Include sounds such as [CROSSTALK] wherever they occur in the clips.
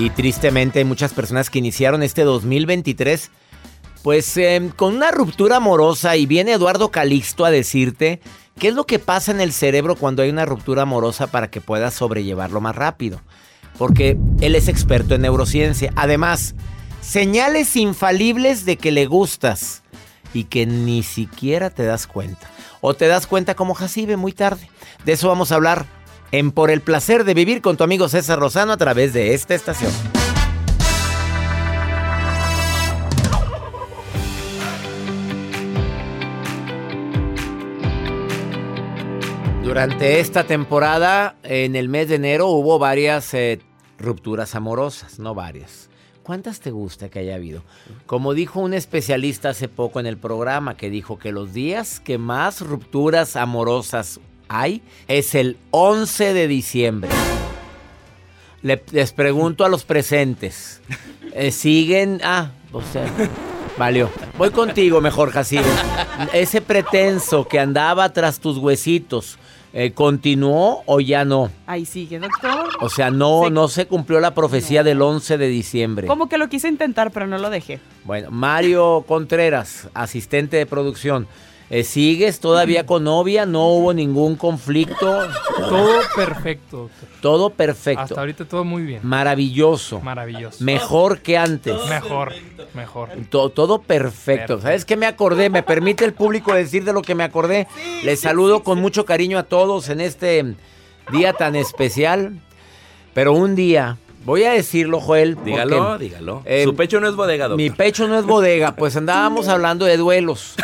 Sí, tristemente hay muchas personas que iniciaron este 2023 pues eh, con una ruptura amorosa y viene Eduardo Calixto a decirte qué es lo que pasa en el cerebro cuando hay una ruptura amorosa para que puedas sobrellevarlo más rápido. Porque él es experto en neurociencia. Además, señales infalibles de que le gustas y que ni siquiera te das cuenta. O te das cuenta como Jacibe muy tarde. De eso vamos a hablar en Por el placer de vivir con tu amigo César Rosano a través de esta estación. Durante esta temporada, en el mes de enero, hubo varias eh, rupturas amorosas, no varias. ¿Cuántas te gusta que haya habido? Como dijo un especialista hace poco en el programa, que dijo que los días que más rupturas amorosas hay es el 11 de diciembre. Le- les pregunto a los presentes, eh, ¿siguen? Ah, o sea, valió. Voy contigo mejor, Jacibe. Ese pretenso que andaba tras tus huesitos, eh, ¿continuó o ya no? Ahí sigue, doctor. O sea, no, Se- no se cumplió la profecía del 11 de diciembre. Como que lo quise intentar, pero no lo dejé. Bueno, Mario Contreras, asistente de producción. Eh, ¿Sigues todavía con novia? ¿No hubo ningún conflicto? Todo perfecto, doctor. Todo perfecto. Hasta ahorita todo muy bien. Maravilloso. Maravilloso. Mejor que antes. Mejor, mejor. To- todo perfecto. Perfecto. ¿Sabes qué me acordé? ¿Me permite el público decir de lo que me acordé? Les saludo con mucho cariño a todos en este día tan especial. Pero un día, voy a decirlo, Joel. porque, Dígalo, dígalo. eh, Su pecho no es bodega, doctor. Mi pecho no es bodega, pues andábamos hablando de duelos.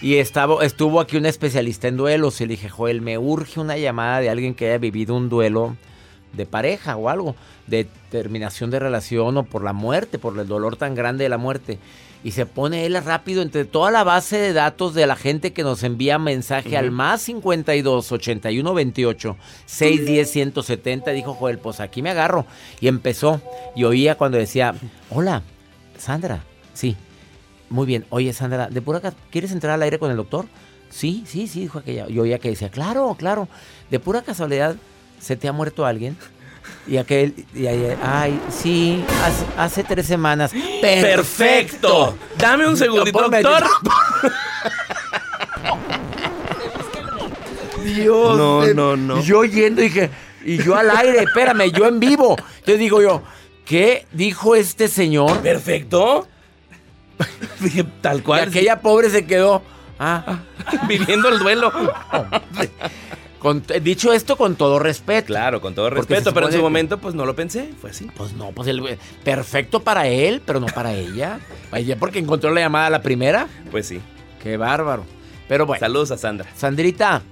Y estaba, estuvo aquí un especialista en duelos. Y le dije, Joel, me urge una llamada de alguien que haya vivido un duelo de pareja o algo, de terminación de relación o por la muerte, por el dolor tan grande de la muerte. Y se pone él rápido entre toda la base de datos de la gente que nos envía mensaje al más 52 81 28 610 170. Dijo Joel, pues aquí me agarro. Y empezó. Y oía cuando decía, hola, Sandra. Sí, muy bien. Oye, Sandra, ¿de pura ¿quieres entrar al aire con el doctor? Sí, sí, sí, dijo aquella. Yo oía que decía, claro, claro. De pura casualidad, ¿se te ha muerto alguien? Y aquel, y ahí, ay, sí, hace, hace tres semanas. ¡Perfecto! Dame un segundito, doctor. Dios. No, de- no, no. Y yo yendo dije, y yo al aire, espérame, yo en vivo. Yo digo yo, ¿qué dijo este señor? ¿Perfecto? [LAUGHS] Dije, Tal Y cual. aquella pobre se quedó. Ah, [LAUGHS] Viviendo el duelo. con- dicho esto con todo respeto. Claro, con todo respeto, pero en su momento, pues no lo pensé. Fue así. Pues no, pues el, perfecto para él, pero no para ella. Ella porque encontró la llamada a la primera. Pues sí. Qué bárbaro. Pero bueno, Saludos a Sandra. Sandrita,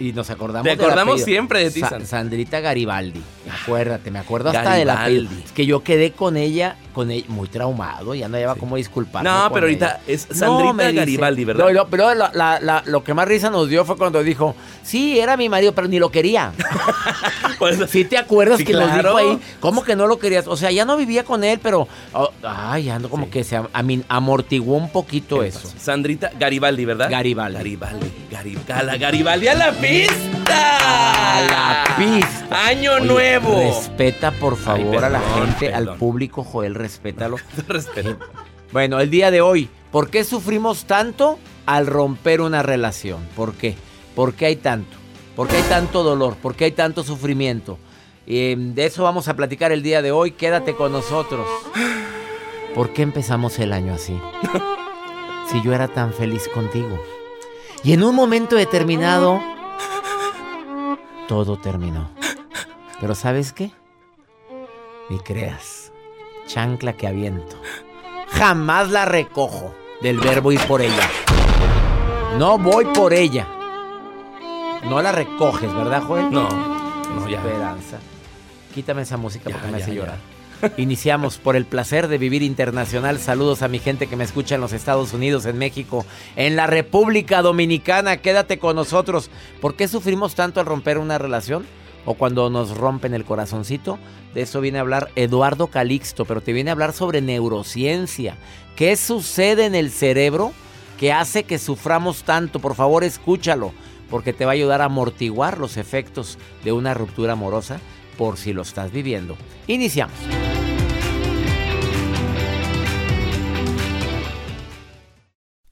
Y nos acordamos Te acordamos siempre de ti, Sa-. Sandrita Garibaldi. Acuérdate, me acuerdo hasta. Garibaldi. Es que yo quedé con ella, con ella muy traumado, ya no lleva cómo disculparme. No, pero ahorita ella. es Sandrita dice- Garibaldi, ¿verdad? No, pero la- la- la- lo que más risa nos dio fue cuando dijo, sí, era mi marido, pero ni lo quería. [LAUGHS] Pues, ¿Sí te acuerdas Sí, que nos claro. dijo ahí? ¿Cómo que no lo querías? O sea, ya no vivía con él, pero... oh, ay, ando como Sí. que se amin- amortiguó un poquito ¿qué eso. Sandrita Garibaldi, ¿verdad? Garibaldi. Garibaldi. Gari- Gala- Garibaldi a la pista. A la pista. Año Oye, nuevo. Respeta, por favor, Ay, a la perdón, gente, al público, Joel, respétalo. [LAUGHS] Respeto. Bueno, el día de hoy, ¿por qué sufrimos tanto al romper una relación? ¿Por qué? ¿Por qué hay tanto? ¿Por qué hay tanto dolor? ¿Por qué hay tanto sufrimiento? Eh, de eso vamos a platicar el día de hoy. Quédate con nosotros. ¿Por qué empezamos el año así? [LAUGHS] Si yo era tan feliz contigo. Y en un momento determinado, todo terminó. Pero ¿sabes qué? Ni creas. Chancla que aviento. Jamás la recojo del verbo ir por ella. No voy por ella. No la recoges, ¿verdad, Joel? No, no, ya. Esperanza. Quítame esa música Ya, porque me ya, hace ya. Iniciamos por el placer de vivir internacional. Saludos a mi gente que me escucha en los Estados Unidos, en México, en la República Dominicana. Quédate con nosotros. ¿Por qué sufrimos tanto al romper una relación? O cuando nos rompen el corazoncito. De eso viene a hablar Eduardo Calixto, pero te viene a hablar sobre neurociencia. ¿Qué sucede en el cerebro que hace que suframos tanto? Por favor, escúchalo, porque te va a ayudar a amortiguar los efectos de una ruptura amorosa por si lo estás viviendo. Iniciamos.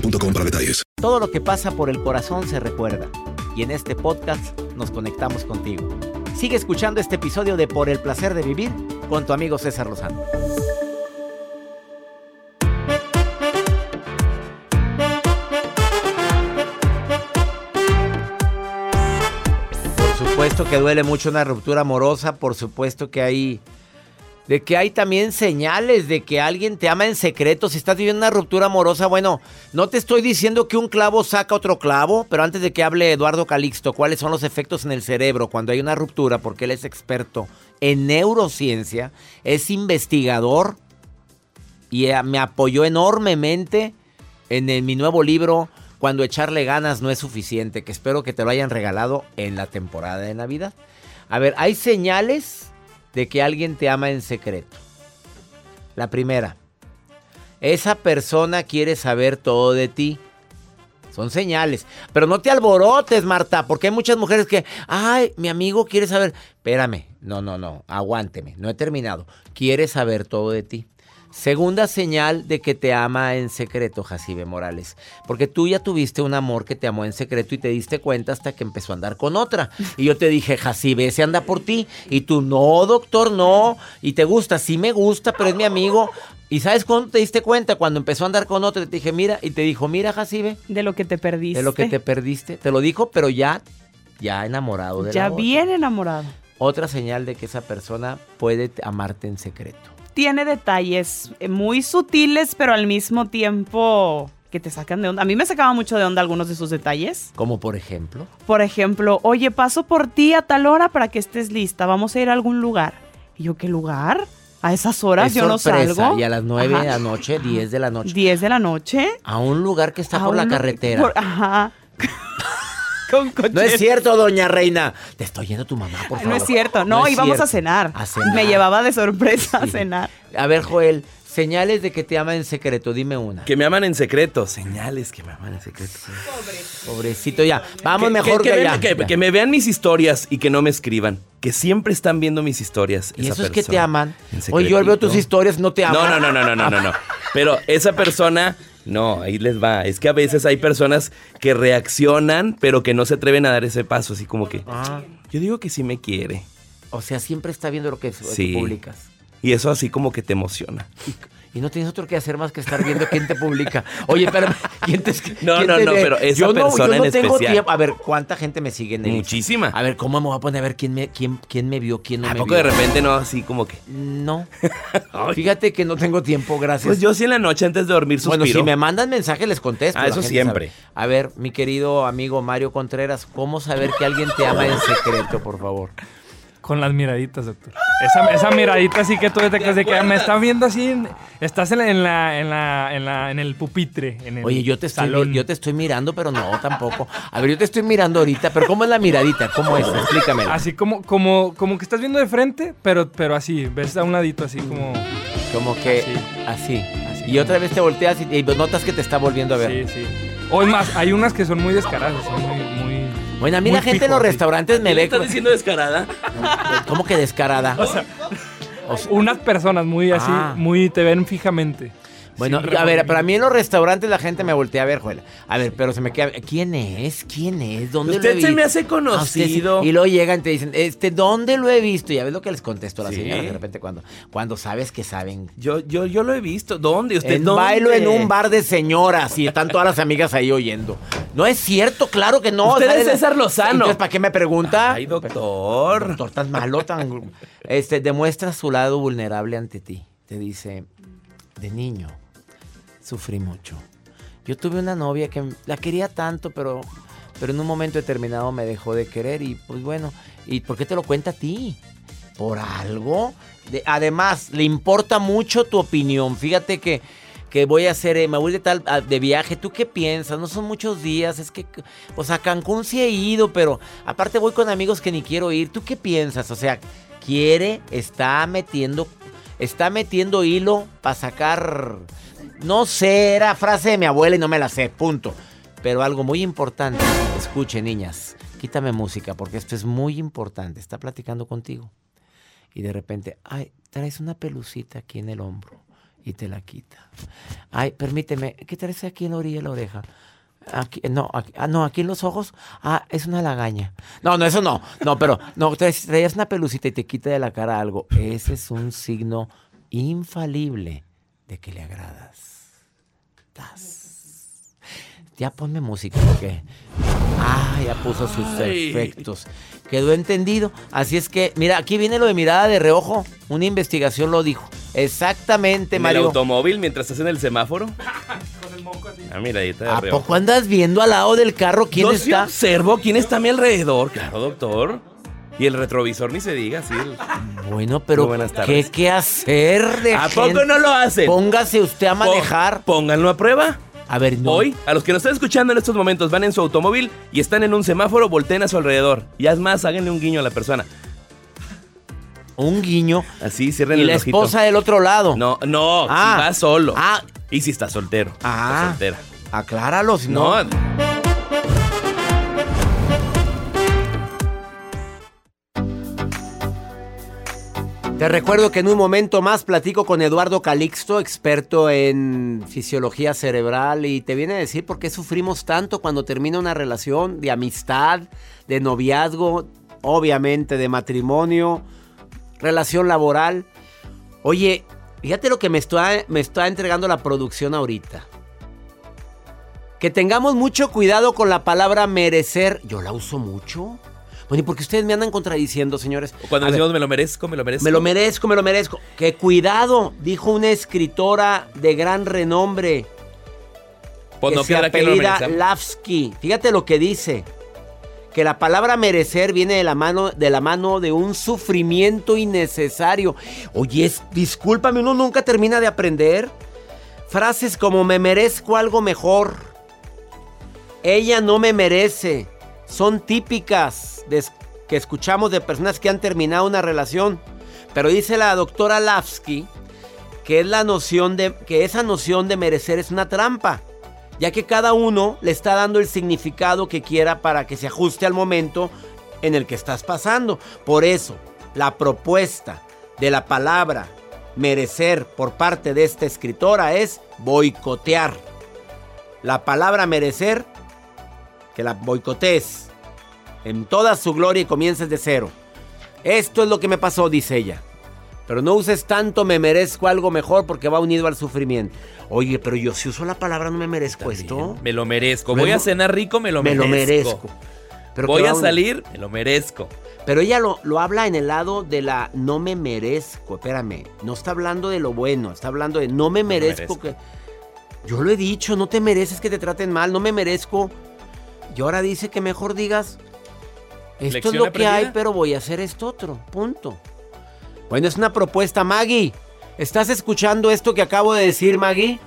boostmobile.com para detalles. Todo lo que pasa por el corazón se recuerda. Y en este podcast nos conectamos contigo. Sigue escuchando este episodio de Por el placer de vivir con tu amigo César Lozano. Por supuesto que duele mucho una ruptura amorosa, por supuesto que hay de que hay también señales de que alguien te ama en secreto. Si estás viviendo una ruptura amorosa, bueno, no te estoy diciendo que un clavo saca otro clavo, pero antes de que hable Eduardo Calixto, ¿cuáles son los efectos en el cerebro cuando hay una ruptura? Porque él es experto en neurociencia, es investigador y eh, me apoyó enormemente en el- mi nuevo libro Cuando echarle ganas no es suficiente, que espero que te lo hayan regalado en la temporada de Navidad. A ver, hay señales de que alguien te ama en secreto. La primera, esa persona quiere saber todo de ti. Son señales. Pero no te alborotes, Marta, porque hay muchas mujeres que, ay, mi amigo quiere saber. Espérame, no, no, no, aguánteme, no he terminado. Quiere saber todo de ti. Segunda señal de que te ama en secreto, Jacibe Morales. Porque tú ya tuviste un amor que te amó en secreto y te diste cuenta hasta que empezó a andar con otra. Y yo te dije, Jacibe, ese anda por ti. Y tú, no, doctor, no. Y te gusta, sí me gusta, pero es mi amigo. ¿Y sabes cuándo te diste cuenta? Cuando empezó a andar con otro, te dije, mira, y te dijo, mira, Jacibe, De lo que te perdiste. de lo que te perdiste. Te lo dijo, pero ya, ya enamorado de la Ya otra. bien enamorado. Otra señal de que esa persona puede amarte en secreto. Tiene detalles eh, muy sutiles, pero al mismo tiempo que te sacan de onda. A mí me sacaba mucho de onda algunos de sus detalles. Como por ejemplo. Por ejemplo, oye, paso por ti a tal hora para que estés lista. Vamos a ir a algún lugar. Y yo, ¿qué lugar? A esas horas es yo no salgo. Y a las 9 Ajá. de la noche, 10 de la noche. 10 de la noche. A un lugar que está a por la carretera. por- ajá. [LAUGHS] Con. No es cierto, doña Reina. Te estoy yendo tu mamá, por favor. No es cierto. No, es íbamos a cenar. A cenar. Me llevaba de sorpresa Sí. a cenar. A ver, Joel, señales de que te ama en secreto, dime una. Que me aman en secreto. Señales que me aman en secreto. Pobrecito, ya. Vamos Que- mejor que, que, que ya. vean- que- Ya. que me vean mis historias y que no me escriban. Que siempre están viendo mis historias. Y esa esos que te aman. en Oye, yo veo tus historias, no te aman. No, no, no, no, no, no, no, no. [LAUGHS] Pero esa persona, no, ahí les va. Es que a veces hay personas que reaccionan, pero que no se atreven a dar ese paso, así como que. Ah, Yo digo que sí me quiere. o sea, siempre está viendo lo que, Sí. publicas. Y eso así como que te emociona. Y no tienes otro que hacer más que estar viendo quién te publica. Oye, espérame, [LAUGHS] ¿quién te escri- No, quién no, te no, pero esa yo no, persona yo no en tengo especial. tiempo. A ver, ¿cuánta gente me sigue en el Muchísima. A ver, ¿cómo me voy a poner a ver quién me, quién, quién me vio, quién no ¿A me poco vio? de repente no? Así como que. No. [LAUGHS] Fíjate que no tengo tiempo, gracias. Pues yo sí en la noche antes de dormir suspiro. Bueno, si me mandan mensaje les contesto. Ah, eso siempre. sabe. A ver, mi querido amigo Mario Contreras, ¿cómo saber que alguien te ama en secreto, por favor? Con las miraditas, doctor. Esa, esa miradita así que tú te quedas de que me estás viendo así. estás en la, en la, en la, en la- en el pupitre. En el Oye, yo te, estoy, yo te estoy mirando, pero no, tampoco. A ver, yo te estoy mirando ahorita, pero ¿cómo es la miradita? ¿Cómo es? Explícamela. Así como, como, como que estás viendo de frente, pero, pero así, ves a un ladito así como. Como que así. Así. Y otra vez te volteas y, y notas que te está volviendo a ver. Sí, sí. O es más, hay unas que son muy descaradas, son muy, muy. Bueno, a mí muy la gente en los restaurantes me ¿Me ve. estás diciendo descarada? [LAUGHS] ¿Cómo que descarada? Unas personas muy así, Ah. muy te ven fijamente. Bueno, a ver, remordimiento. pero a mí en los restaurantes la gente me voltea a ver, Joel. A ver, pero se me queda. ¿Quién es? ¿Quién es? ¿Dónde Usted lo he se me visto? hace Ah, usted conocido. Y luego llegan y te dicen, este, ¿dónde lo he visto? Ya ves lo que les contesto a las Sí. señoras de repente cuando, cuando sabes que saben. Yo, yo, yo lo he visto. ¿Dónde? ¿Usted En dónde? bailo en un bar de señoras y están todas las amigas ahí oyendo. No es cierto, claro que no. Usted es la- César Lozano. Entonces, ¿para qué me pregunta? Ay, doctor. Doctor, tan malo, tan... Este, demuestra su lado vulnerable ante ti. Te dice, de niño, sufrí mucho. Yo tuve una novia que la quería tanto, pero, pero en un momento determinado me dejó de querer y pues bueno, ¿y por qué te lo cuenta a ti? ¿Por algo? De- además, le importa mucho tu opinión. Fíjate que, que voy a hacer, eh, me voy de tal de viaje. ¿Tú qué piensas? No son muchos días. Es que, pues a Cancún sí he ido, pero aparte voy con amigos que ni quiero ir. ¿Tú qué piensas? O sea, quiere, está metiendo, está metiendo hilo para sacar. No sé, era frase de mi abuela y no me la sé, punto. Pero algo muy importante, escuche niñas, quítame música porque esto es muy importante. Está platicando contigo y de repente, ay, traes una pelucita aquí en el hombro y te la quita. Ay, permíteme, ¿qué traes aquí en la orilla de la oreja? Aquí, no, aquí, ah, no, aquí en los ojos, ah, es una lagaña. No, no, eso no, no, pero, no, traes, traías una pelucita y te quita de la cara algo. Ese es un signo infalible de que le agradas. Tas. Ya ponme música porque, ah, ya puso sus Ay. efectos. Quedó entendido. Así es que, mira, aquí viene lo de mirada de reojo. Una investigación lo dijo. Exactamente, ¿En el Mario. automóvil mientras estás en el semáforo? [LAUGHS] Ah, mira, ahí está ¿A de reojo. poco andas viendo al lado del carro quién está? observo quién está a mi alrededor. Claro, doctor. Y el retrovisor ni se diga, sí. el- Bueno, pero ¿qué, qué hacer de ¿A poco no lo hacen? Póngase usted a manejar. Pónganlo a prueba. A ver, no. Hoy, a los que nos están escuchando en estos momentos, van en su automóvil y están en un semáforo, volteen a su alrededor. Y es más, háganle un guiño a la persona. Un guiño. Así, cierren Y el la ojito. esposa del otro lado. No, no, Ah. si va solo. Ah. Y si está soltero. Ah. soltera. Acláralo, si no. No. Te recuerdo que en un momento más platico con Eduardo Calixto, experto en fisiología cerebral, y te viene a decir por qué sufrimos tanto cuando termina una relación de amistad, de noviazgo, obviamente de matrimonio, relación laboral. Oye, fíjate lo que me está, me está entregando la producción ahorita. Que tengamos mucho cuidado con la palabra merecer. Yo la uso mucho. Bueno, ¿y por qué ustedes me andan contradiciendo, señores? Cuando A ver. decimos me lo merezco, me lo merezco. Me lo merezco, me lo merezco. Que cuidado, dijo una escritora de gran renombre. Pues que se no apellida merecemos. Lavsky. Fíjate lo que dice. Que la palabra merecer viene de la mano de, la mano de un sufrimiento innecesario. Oye, es- discúlpame, uno nunca termina de aprender. Frases como me merezco algo mejor. Ella no me merece. Son típicas que escuchamos de personas que han terminado una relación. Pero dice la doctora Lavsky que es la noción de que esa noción de merecer es una trampa, ya que cada uno le está dando el significado que quiera para que se ajuste al momento en el que estás pasando. Por eso, la propuesta de la palabra merecer por parte de esta escritora es boicotear. La palabra merecer que la boicotees en toda su gloria y comiences de cero. Esto es lo que me pasó, dice ella. Pero no uses tanto me merezco algo mejor porque va unido al sufrimiento. Oye, pero yo si uso la palabra no me merezco esto. Me lo merezco. Me Voy a cenar rico, me lo me merezco. lo merezco. Pero Voy a un- salir, me lo merezco. Pero ella lo, lo habla en el lado de la no me merezco. Espérame, no está hablando de lo bueno, está hablando de no me me merezco, merezco. que. Yo lo he dicho, no te mereces que te traten mal, no me merezco. Y ahora dice que mejor digas, esto es lo que aprendida. hay, pero voy a hacer esto otro. Punto. Bueno, es una propuesta, Maggie. ¿Estás escuchando esto que acabo de decir, Maggie?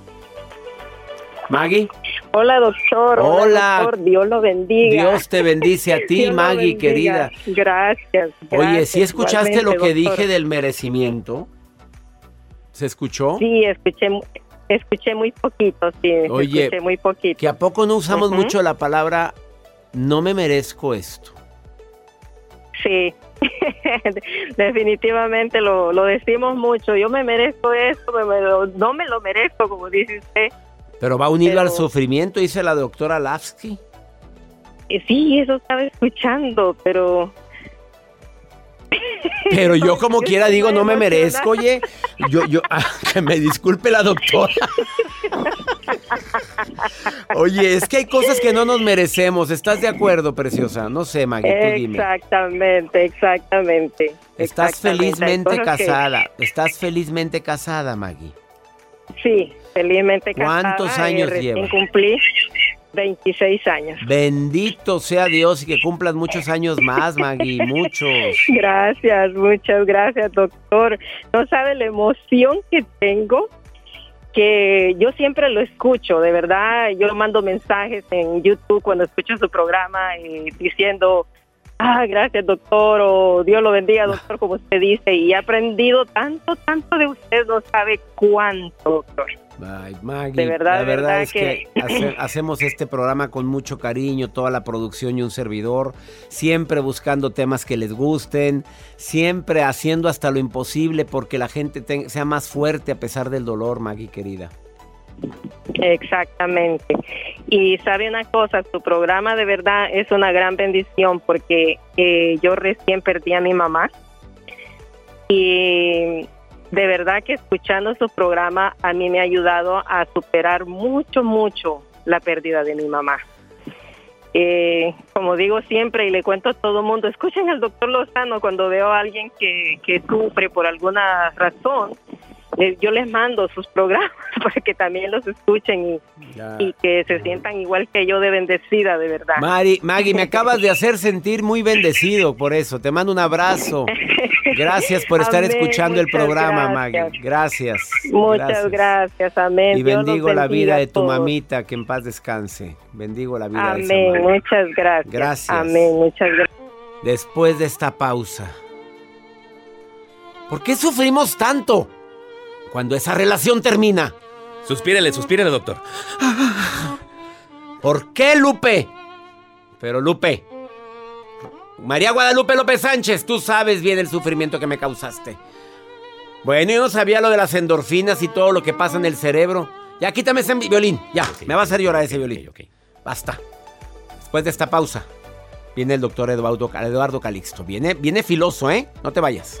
Maggie, Hola, doctor. Hola. doctor. Dios lo bendiga. Dios te bendice a [LAUGHS] ti, Maggie, bendiga. querida. Gracias. Oye, ¿sí escuchaste lo que doctor. dije del merecimiento? ¿Se escuchó? Sí, escuché, escuché muy poquito, sí. Oye, escuché muy poquito. Que a poco no usamos mucho la palabra no me merezco esto. Sí. [LAUGHS] Definitivamente lo, lo decimos mucho. Yo me merezco esto, me- me lo- no me lo merezco, como dice usted. Pero va unido al Pero- sufrimiento, dice la doctora Lavsky. Y sí, eso estaba escuchando, pero... Pero yo [LAUGHS] como Yo quiera digo, no me merezco, oye. Yo, yo, [LAUGHS] ah, que me disculpe la doctora. [LAUGHS] Oye, es que hay cosas que no nos merecemos. ¿Estás de acuerdo, preciosa? No sé, Maggie, tú dime. Exactamente, exactamente. Estás exactamente. Felizmente que- casada. Estás felizmente casada, Maggie. Sí, felizmente casada. ¿Cuántos años recién lleva? cumplí 26 años. Bendito sea Dios y que cumplas muchos años más, Maggie. Muchos. [LAUGHS] Gracias, muchas gracias, doctor. No sabe la emoción que tengo, que yo siempre lo escucho, de verdad. Yo mando mensajes en YouTube cuando escucho su programa y diciendo, ah, gracias, doctor, o Dios lo bendiga, doctor, como usted dice. Y he aprendido tanto, tanto de usted, no sabe cuánto, doctor. Ay, Maggie, De verdad, la verdad, verdad es que, que- hace- [LAUGHS] hacemos este programa con mucho cariño, toda la producción y un servidor, siempre buscando temas que les gusten, siempre haciendo hasta lo imposible porque la gente te- sea más fuerte a pesar del dolor, Maggie querida. Exactamente. Y sabe una cosa, su programa de verdad es una gran bendición porque eh, yo recién perdí a mi mamá y de verdad que escuchando su programa a mí me ha ayudado a superar mucho, mucho la pérdida de mi mamá. Eh, como digo siempre y le cuento a todo el mundo, escuchen al doctor Lozano cuando veo a alguien que, que sufre por alguna razón. Eh, yo les mando sus programas [LAUGHS] para que también los escuchen y, y que se sientan igual que yo de bendecida, de verdad. Mari, Maggie, me [LAUGHS] acabas de hacer sentir muy bendecido por eso. Te mando un abrazo. Gracias por estar Amén, escuchando el programa, gracias. Maggie. Gracias. Muchas gracias, amén. Y Dios bendigo la vida de tu mamita, que en paz descanse. Bendigo la vida de esa Amén, muchas gracias. Gracias. Amén, muchas gracias. Después de esta pausa. ¿Por qué sufrimos tanto cuando esa relación termina? Suspírele, suspírele, doctor. ¿Por qué, Lupe? Pero Lupe. María Guadalupe López Sánchez, tú sabes bien el sufrimiento que me causaste. Bueno, yo no sabía lo de las endorfinas y todo lo que pasa en el cerebro. Ya quítame ese violín. Ya, me va a hacer llorar ese violín. Ok, ok. Basta. Después de esta pausa, viene el doctor Eduardo, Eduardo Calixto. Viene, viene filoso, ¿eh? No te vayas.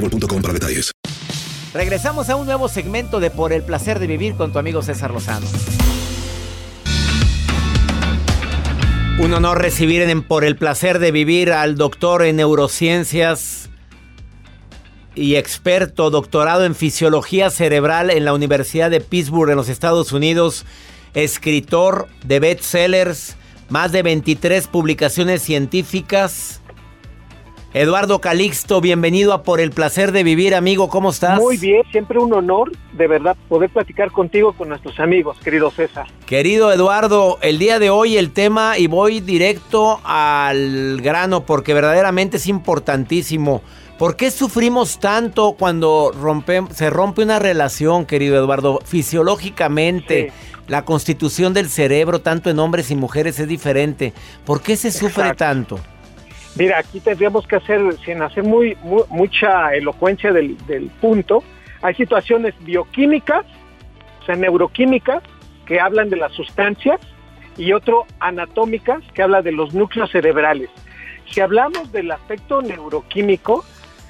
para detalles. Regresamos a un nuevo segmento de Por el placer de vivir con tu amigo César Lozano. Un honor recibir en Por el placer de vivir al doctor en neurociencias y experto, doctorado en fisiología cerebral en la Universidad de Pittsburgh en los Estados Unidos, escritor de bestsellers, más de 23 publicaciones científicas Eduardo Calixto, bienvenido a Por el Placer de Vivir, amigo, ¿cómo estás? Muy bien, siempre un honor, de verdad, poder platicar contigo, con nuestros amigos, querido César. Querido Eduardo, el día de hoy el tema, y voy directo al grano, porque verdaderamente es importantísimo. ¿Por qué sufrimos tanto cuando se rompe una relación, querido Eduardo? Fisiológicamente, la constitución del cerebro, tanto en hombres y mujeres, es diferente. ¿Por qué se sufre tanto? Mira, aquí tendríamos que hacer, sin hacer muy, mucha elocuencia del, punto, hay situaciones bioquímicas, o sea, neuroquímicas, que hablan de las sustancias, y otro anatómicas, que habla de los núcleos cerebrales. Si hablamos del aspecto neuroquímico,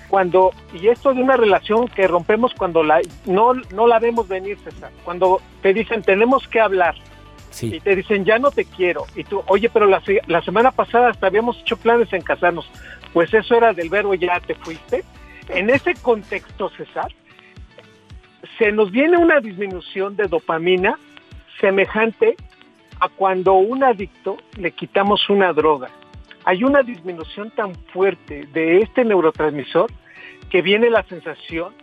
cuando, y esto de una relación que rompemos cuando la, no, no la vemos venir, César, cuando te dicen tenemos que hablar, y te dicen, ya no te quiero. Y tú, oye, pero la, semana pasada hasta habíamos hecho planes en casarnos. Pues eso era del verbo ya te fuiste. En ese contexto, César, se nos viene una disminución de dopamina semejante a cuando un adicto le quitamos una droga. Hay una disminución tan fuerte de este neurotransmisor que viene la sensación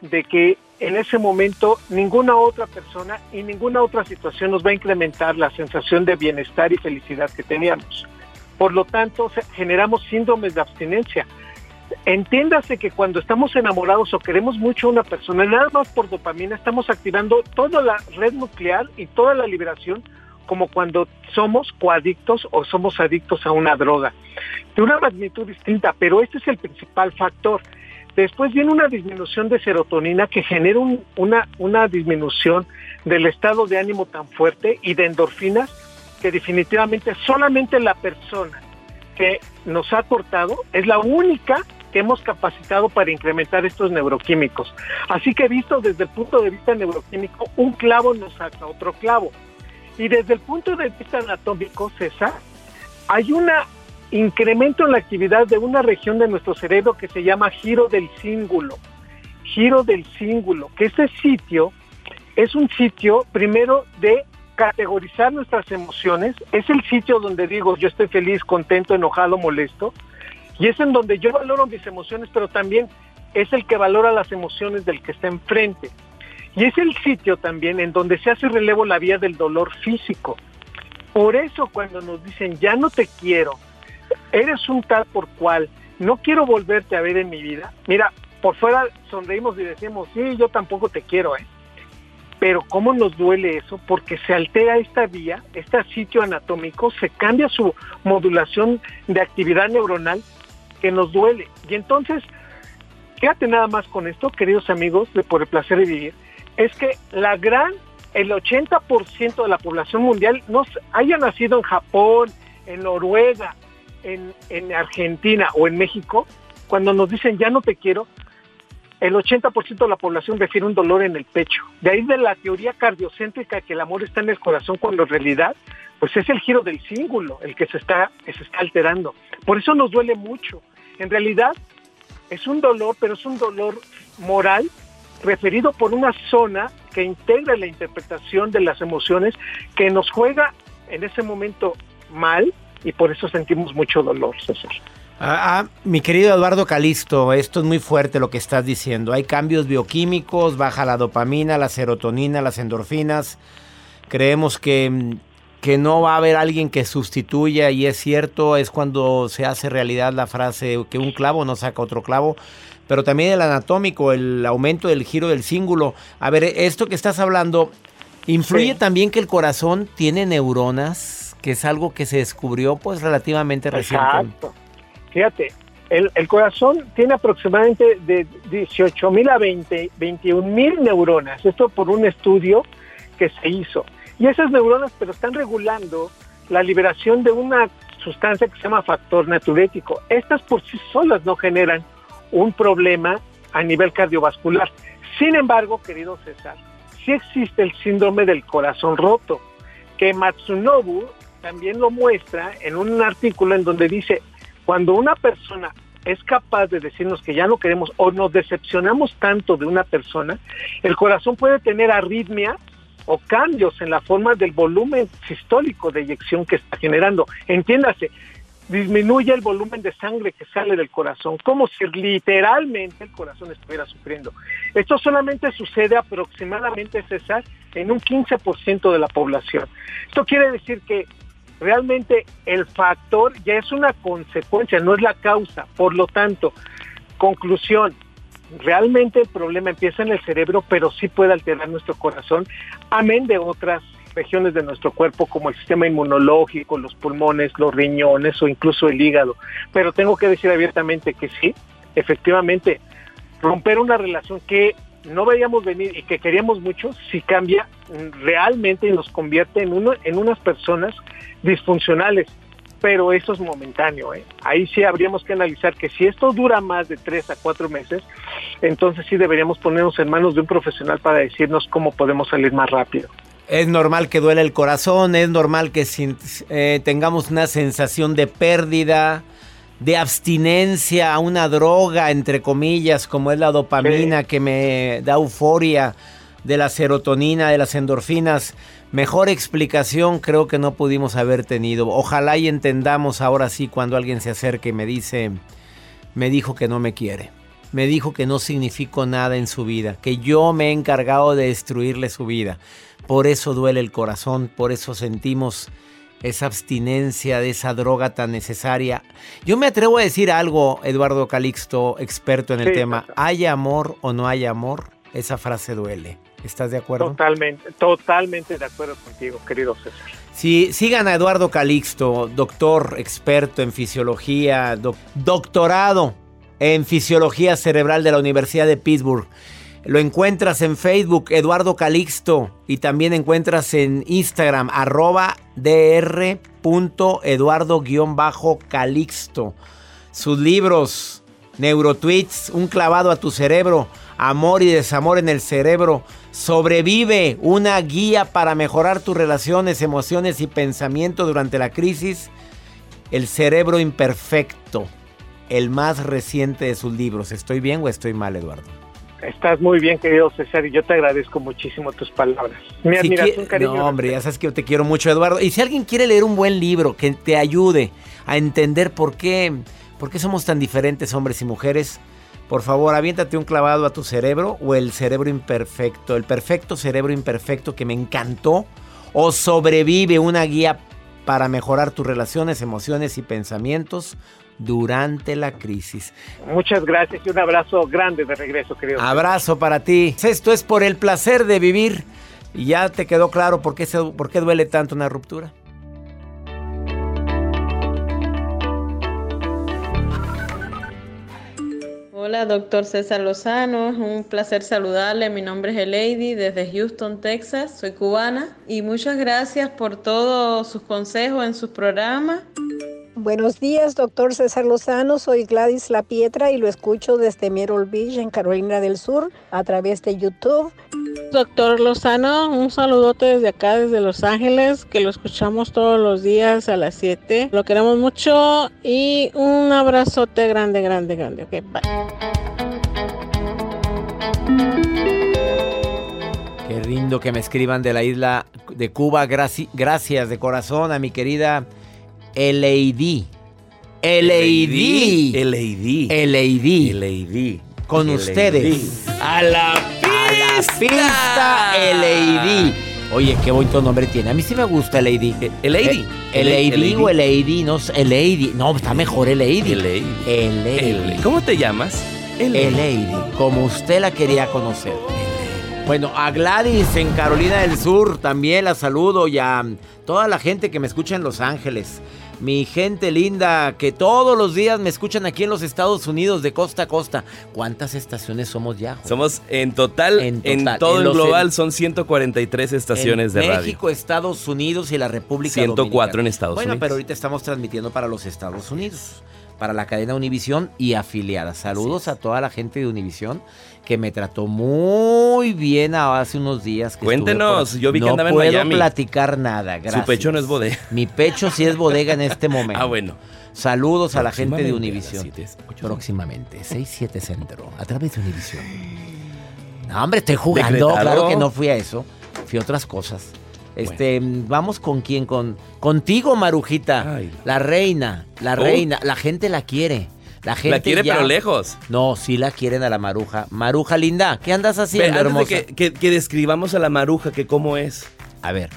de que en ese momento ninguna otra persona y ninguna otra situación nos va a incrementar la sensación de bienestar y felicidad que teníamos. Por lo tanto, generamos síndromes de abstinencia. Entiéndase que cuando estamos enamorados o queremos mucho a una persona, nada más por dopamina, estamos activando toda la red nuclear y toda la liberación como cuando somos coadictos o somos adictos a una droga. De una magnitud distinta, pero este es el principal factor. Después viene una disminución de serotonina que genera una, una disminución del estado de ánimo tan fuerte y de endorfinas que definitivamente solamente la persona que nos ha cortado es la única que hemos capacitado para incrementar estos neuroquímicos. Así que visto desde el punto de vista neuroquímico, un clavo nos saca otro clavo. Y desde el punto de vista anatómico, César, hay una incremento en la actividad de una región de nuestro cerebro que se llama giro del cíngulo. Giro del cíngulo, que ese sitio es un sitio primero de categorizar nuestras emociones, es el sitio donde digo yo estoy feliz, contento, enojado, molesto, y es en donde yo valoro mis emociones, pero también es el que valora las emociones del que está enfrente. Y es el sitio también en donde se hace relevo la vía del dolor físico. Por eso cuando nos dicen ya no te quiero, eres un tal por cual, no quiero volverte a ver en mi vida. Mira, por fuera sonreímos y decimos, sí, yo tampoco te quiero, ¿eh? Pero ¿cómo nos duele eso? Porque se altera esta vía, este sitio anatómico, se cambia su modulación de actividad neuronal que nos duele. Y entonces, quédate nada más con esto, queridos amigos, de por el placer de vivir, es que la gran, el 80% de la población mundial no haya nacido en Japón, en Noruega, en, Argentina o en México, cuando nos dicen ya no te quiero, el 80% de la población refiere un dolor en el pecho. De ahí de la teoría cardiocéntrica que el amor está en el corazón cuando en realidad pues es el giro del cíngulo el que se está, se está alterando. Por eso nos duele mucho. En realidad es un dolor, pero es un dolor moral referido por una zona que integra la interpretación de las emociones que nos juega en ese momento mal y por eso sentimos mucho dolor, César. Ah, ah, mi querido Eduardo Calisto, esto es muy fuerte lo que estás diciendo. Hay cambios bioquímicos, baja la dopamina, la serotonina, las endorfinas. Creemos que, que no va a haber alguien que sustituya y es cierto, es cuando se hace realidad la frase que un clavo no saca otro clavo. Pero también el anatómico, el aumento del giro del cíngulo. A ver, esto que estás hablando, ¿influye Sí. también que el corazón tiene neuronas? Es algo que se descubrió pues relativamente. Exacto. Fíjate, el, corazón tiene aproximadamente de 18 mil a 20, 21 mil neuronas. Esto por un estudio que se hizo. Y esas neuronas, pero están regulando la liberación de una sustancia que se llama factor natriurético. Estas por sí solas no generan un problema a nivel cardiovascular. Sin embargo, querido César, sí existe el síndrome del corazón roto, que Matsunobu también lo muestra en un artículo en donde dice, cuando una persona es capaz de decirnos que ya no queremos o nos decepcionamos tanto de una persona, el corazón puede tener arritmia o cambios en la forma del volumen sistólico de eyección que está generando. Entiéndase, disminuye el volumen de sangre que sale del corazón, como si literalmente el corazón estuviera sufriendo. Esto solamente sucede aproximadamente, César, en un 15% de la población. Esto quiere decir que realmente el factor ya es una consecuencia, no es la causa. Por lo tanto, conclusión, realmente el problema empieza en el cerebro, pero sí puede alterar nuestro corazón, amén de otras regiones de nuestro cuerpo como el sistema inmunológico, los pulmones, los riñones o incluso el hígado. Pero tengo que decir abiertamente que sí, efectivamente, romper una relación que no veíamos venir y que queríamos mucho, si cambia mm, realmente y nos convierte en, uno, en unas personas disfuncionales. Pero eso es momentáneo. ¿eh? Ahí sí habríamos que analizar que si esto dura más de tres a cuatro meses, entonces sí deberíamos ponernos en manos de un profesional para decirnos cómo podemos salir más rápido. Es normal que duele el corazón, es normal que eh, tengamos una sensación de pérdida, de abstinencia a una droga, entre comillas, como es la dopamina que me da euforia, de la serotonina, de las endorfinas. Mejor explicación creo que no pudimos haber tenido. Ojalá y entendamos ahora sí cuando alguien se acerque y me dice, me dijo que no me quiere. Me dijo que no significo nada en su vida, que yo me he encargado de destruirle su vida. Por eso duele el corazón, por eso sentimos esa abstinencia de esa droga tan necesaria. Yo me atrevo a decir algo, Eduardo Calixto, experto en el Sí, tema. ¿Hay amor o no hay amor? Esa frase duele. ¿Estás de acuerdo? Totalmente, totalmente de acuerdo contigo, querido César. Sí, sigan a Eduardo Calixto, doctor experto en fisiología, doc- doctorado en fisiología cerebral de la Universidad de Pittsburgh. Lo encuentras en Facebook, Eduardo Calixto, y también encuentras en Instagram, arroba dr.eduardo-calixto. Sus libros, Neurotweets, Un clavado a tu cerebro, Amor y desamor en el cerebro, Sobrevive, una guía para mejorar tus relaciones, emociones y pensamiento durante la crisis, El cerebro imperfecto, el más reciente de sus libros. ¿Estoy bien o estoy mal, Eduardo? Estás muy bien, querido César, y yo te agradezco muchísimo tus palabras. Mi Si admiración, cariño. no, hombre, ya sabes que yo te quiero mucho, Eduardo. Y si alguien quiere leer un buen libro que te ayude a entender por qué, por qué somos tan diferentes hombres y mujeres, por favor, aviéntate un clavado a tu cerebro o el cerebro imperfecto, el perfecto cerebro imperfecto que me encantó, o sobrevive una guía para mejorar tus relaciones, emociones y pensamientos durante la crisis. Muchas gracias y un abrazo grande de regreso, querido. Abrazo para ti. Esto es por el placer de vivir. Y ya te quedó claro por qué, se- por qué duele tanto una ruptura. Hola, doctor César Lozano. Es un placer saludarle. Mi nombre es Elady desde Houston, Texas. Soy cubana y muchas gracias por todos sus consejos en sus programas. Buenos días, doctor César Lozano. Soy Gladys La Pietra y lo escucho desde Merrill Beach, en Carolina del Sur, a través de YouTube. Doctor Lozano, un saludote desde acá, desde Los Ángeles, que lo escuchamos todos los días a las 7. Lo queremos mucho y un abrazote grande, grande, grande. Ok, bye. Qué lindo que me escriban de la isla de Cuba. Graci- gracias de corazón a mi querida Eleidi. Eleidi. Eleidi. Eleidi. Eleidi. Con ustedes. A la A la pista, Eleidi. Oye, qué bonito nombre tiene. A mí sí me gusta Eleidi. Eleidi. Eleidi Eleidi. o Eleidi, no sé. Eleidi. No, está mejor. Eleidi. Eleidi. Ele- ¿Cómo te llamas? Eleidi, como usted la quería conocer. Bueno, a Gladys en Carolina del Sur también la saludo y a toda la gente que me escucha en Los Ángeles. Mi gente linda que todos los días me escuchan aquí en los Estados Unidos de costa a costa. ¿Cuántas estaciones somos ya? Somos en total, En en, todo en el global son 143 estaciones en de radio. México, Estados Unidos y la República 104 Dominicana. en Estados bueno, Unidos. pero ahorita estamos transmitiendo para los Estados Unidos, para la cadena Univisión y afiliadas. Saludos a toda la gente de Univisión que me trató muy bien hace unos días. Que Cuéntenos, por- yo vi que no andaba en puedo Miami. platicar nada, gracias. Su pecho no es bodega. Mi pecho sí es bodega en este [LAUGHS] momento. Ah, bueno. Saludos a la gente de Univisión. Próximamente, 6-7 Centro, a través de Univisión. No, hombre, estoy jugando. Decretado. Claro que no fui a eso. Fui a otras cosas. Este, vamos con quién, con contigo, Marujita, Ay. la reina, la Oh. reina, la gente la quiere. La gente La quiere, ya- pero lejos. No, sí la quieren a la Maruja. Maruja linda, ¿qué andas haciendo, hermosa? que, que- que describamos a la maruja, que cómo es. A ver,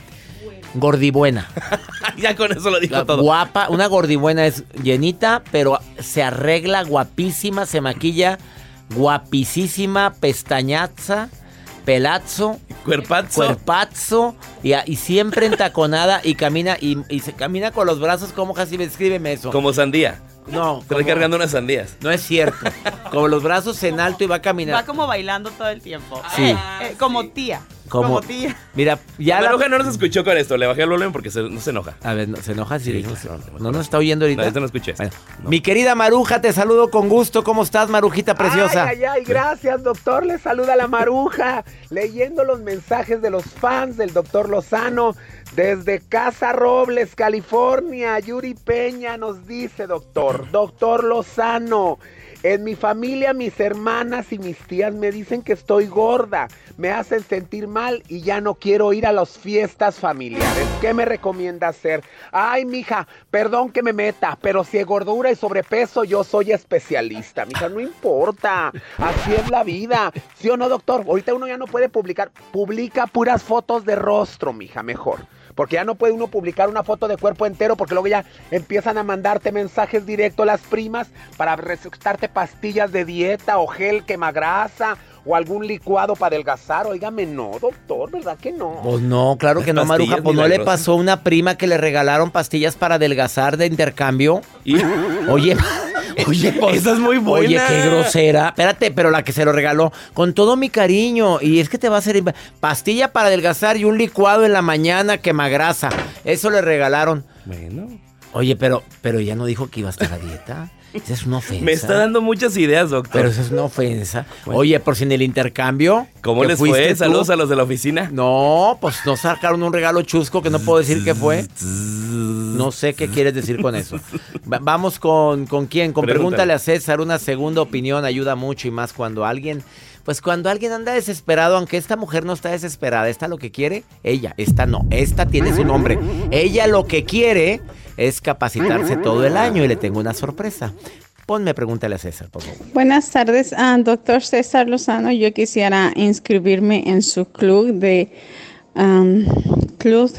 gordibuena. [LAUGHS] ya con eso lo dijo La todo. Guapa, una gordibuena es llenita, pero se arregla guapísima, se maquilla guapísima, pestañaza, pelazo, Cuerpazo. cuerpazo y, y siempre entaconada y camina y, y se camina con los brazos como casi descríbeme eso. Como sandía. no, Está como- cargando unas sandías. no es cierto. Con los brazos en alto y va a Va caminar. como bailando todo el tiempo. Sí. Eh, como tía. Como- Como, tía. Mira, ya la la, maruja no nos escuchó con esto. Le bajé el volumen porque se- no se enoja. A ver, no, se enoja si Sí, no no nos está oyendo ahorita. No, esto no escuché. Bueno, No. Mi querida Maruja, te saludo con gusto. ¿Cómo estás, Marujita preciosa? Ay, ay, ay, gracias, doctor. Le saluda la maruja. Leyendo los mensajes de los fans del doctor Lozano. Desde Casa Robles, California, Yuri Peña nos dice, doctor, doctor Lozano. En mi familia, mis hermanas y mis tías me dicen que estoy gorda, me hacen sentir mal y ya no quiero ir a las fiestas familiares. ¿Qué me recomienda hacer? Ay, mija, perdón que me meta, pero si es gordura y sobrepeso, yo soy especialista. Mija, no importa. Así es la vida. ¿Sí o no, doctor? Ahorita uno ya no puede publicar. Publica puras fotos de rostro, mija, mejor. Porque ya no puede uno publicar una foto de cuerpo entero porque luego ya empiezan a mandarte mensajes directos las primas para recetarte pastillas de dieta o gel quemagrasa o algún licuado para adelgazar. Óigame, no, doctor, ¿verdad que no? Pues no, claro que no, Maruja. Pues no le pasó a una prima que le regalaron pastillas para adelgazar de intercambio. Y Oye, [LAUGHS] oye, pues, Esa es muy buena. Oye, qué grosera. Espérate, pero la que se lo regaló, con todo mi cariño. Y es que te va a hacer pastilla para adelgazar y un licuado en la mañana que grasa. Eso le regalaron. bueno. Oye, pero, pero ya no dijo que iba a estar a dieta. Esa es una ofensa. Me está dando muchas ideas, doctor. Pero eso es una ofensa. Oye, por si en el intercambio. ¿Cómo les fue? tú- Saludos a los de la oficina. No, pues nos sacaron un regalo chusco que no puedo decir qué fue. No sé qué quieres decir con eso. Va- vamos con, con quién. Con Pregúntale. pregúntale a César. Una segunda opinión ayuda mucho y más cuando alguien. Pues cuando alguien anda desesperado, aunque esta mujer no está desesperada, esta lo que quiere, ella, esta no, esta tiene su nombre. Ella lo que quiere es capacitarse todo el año y le tengo una sorpresa. Ponme, pregúntale a César, por favor. Buenas tardes, ah, doctor César Lozano. Yo quisiera inscribirme en su club de Club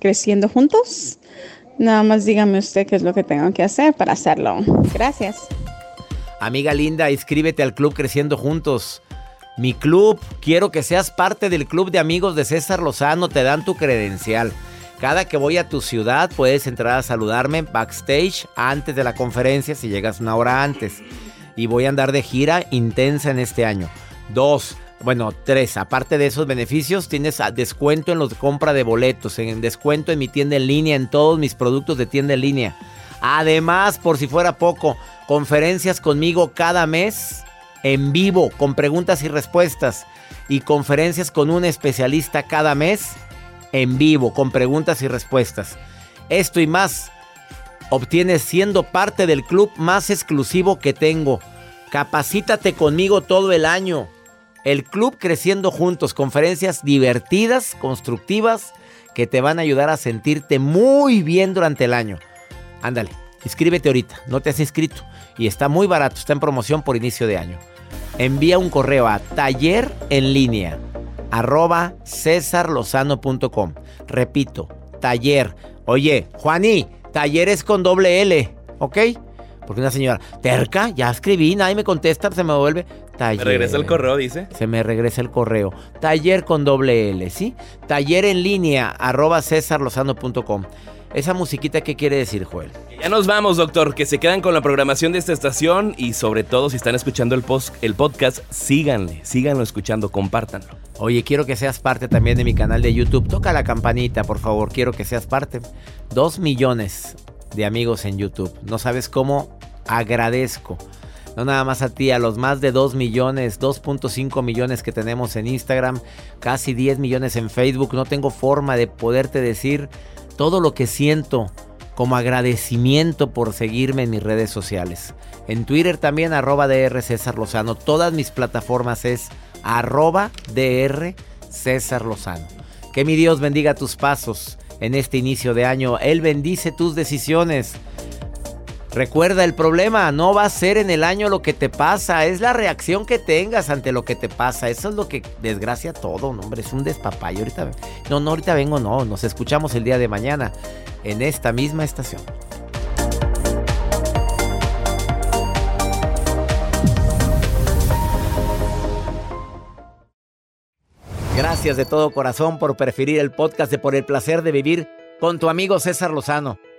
Creciendo Juntos. Nada más dígame usted qué es lo que tengo que hacer para hacerlo. Gracias. Amiga linda, inscríbete al club Creciendo Juntos. Mi club, quiero que seas parte del club de amigos de César Lozano, te dan tu credencial. Cada que voy a tu ciudad puedes entrar a saludarme backstage antes de la conferencia si llegas una hora antes. Y voy a andar de gira intensa en este año. Dos, bueno, tres. Aparte de esos beneficios, tienes ah, descuento en los compra de boletos, en descuento en mi tienda en línea, en todos mis productos de tienda en línea. Además, por si fuera poco, conferencias conmigo cada mes en vivo con preguntas y respuestas y conferencias con un especialista cada mes en vivo con preguntas y respuestas. Esto y más obtienes siendo parte del club más exclusivo que tengo. Capacítate conmigo todo el año. El club Creciendo Juntos, conferencias divertidas, constructivas, que te van a ayudar a sentirte muy bien durante el año. Ándale, inscríbete ahorita, no te has inscrito y está muy barato, está en promoción por inicio de año. Envía un correo a taller en línea arroba cesarlozano.com. Repito, taller. Oye, Juaní, talleres con doble L, ¿ok? Porque una señora, terca, ya escribí, nadie me contesta, se me vuelve. Taller. Me regresa el correo, dice. Se me regresa el correo. Taller con doble L, ¿sí? Taller en línea, arroba cesarlozano.com. Esa musiquita, ¿qué quiere decir, Joel? Ya nos vamos, doctor. Que se quedan con la programación de esta estación y sobre todo si están escuchando el, post, el podcast, síganle, síganlo escuchando, compártanlo. Oye, quiero que seas parte también de mi canal de YouTube. Toca la campanita, por favor, quiero que seas parte. Dos millones de amigos en YouTube. No sabes cómo agradezco. No nada más a ti, a los más de 2 millones, 2.5 millones que tenemos en Instagram, casi 10 millones en Facebook. No tengo forma de poderte decir todo lo que siento como agradecimiento por seguirme en mis redes sociales. En Twitter también arroba DR César Lozano. Todas mis plataformas es arroba DR César Lozano. Que mi Dios bendiga tus pasos en este inicio de año. Él bendice tus decisiones. Recuerda, el problema no va a ser en el año lo que te pasa, es la reacción que tengas ante lo que te pasa. Eso es lo que desgracia todo, no, hombre, es un despapayo. Ahorita, no, no, ahorita vengo, no, nos escuchamos el día de mañana en esta misma estación. Gracias de todo corazón por preferir el podcast de Por el placer de vivir con tu amigo César Lozano.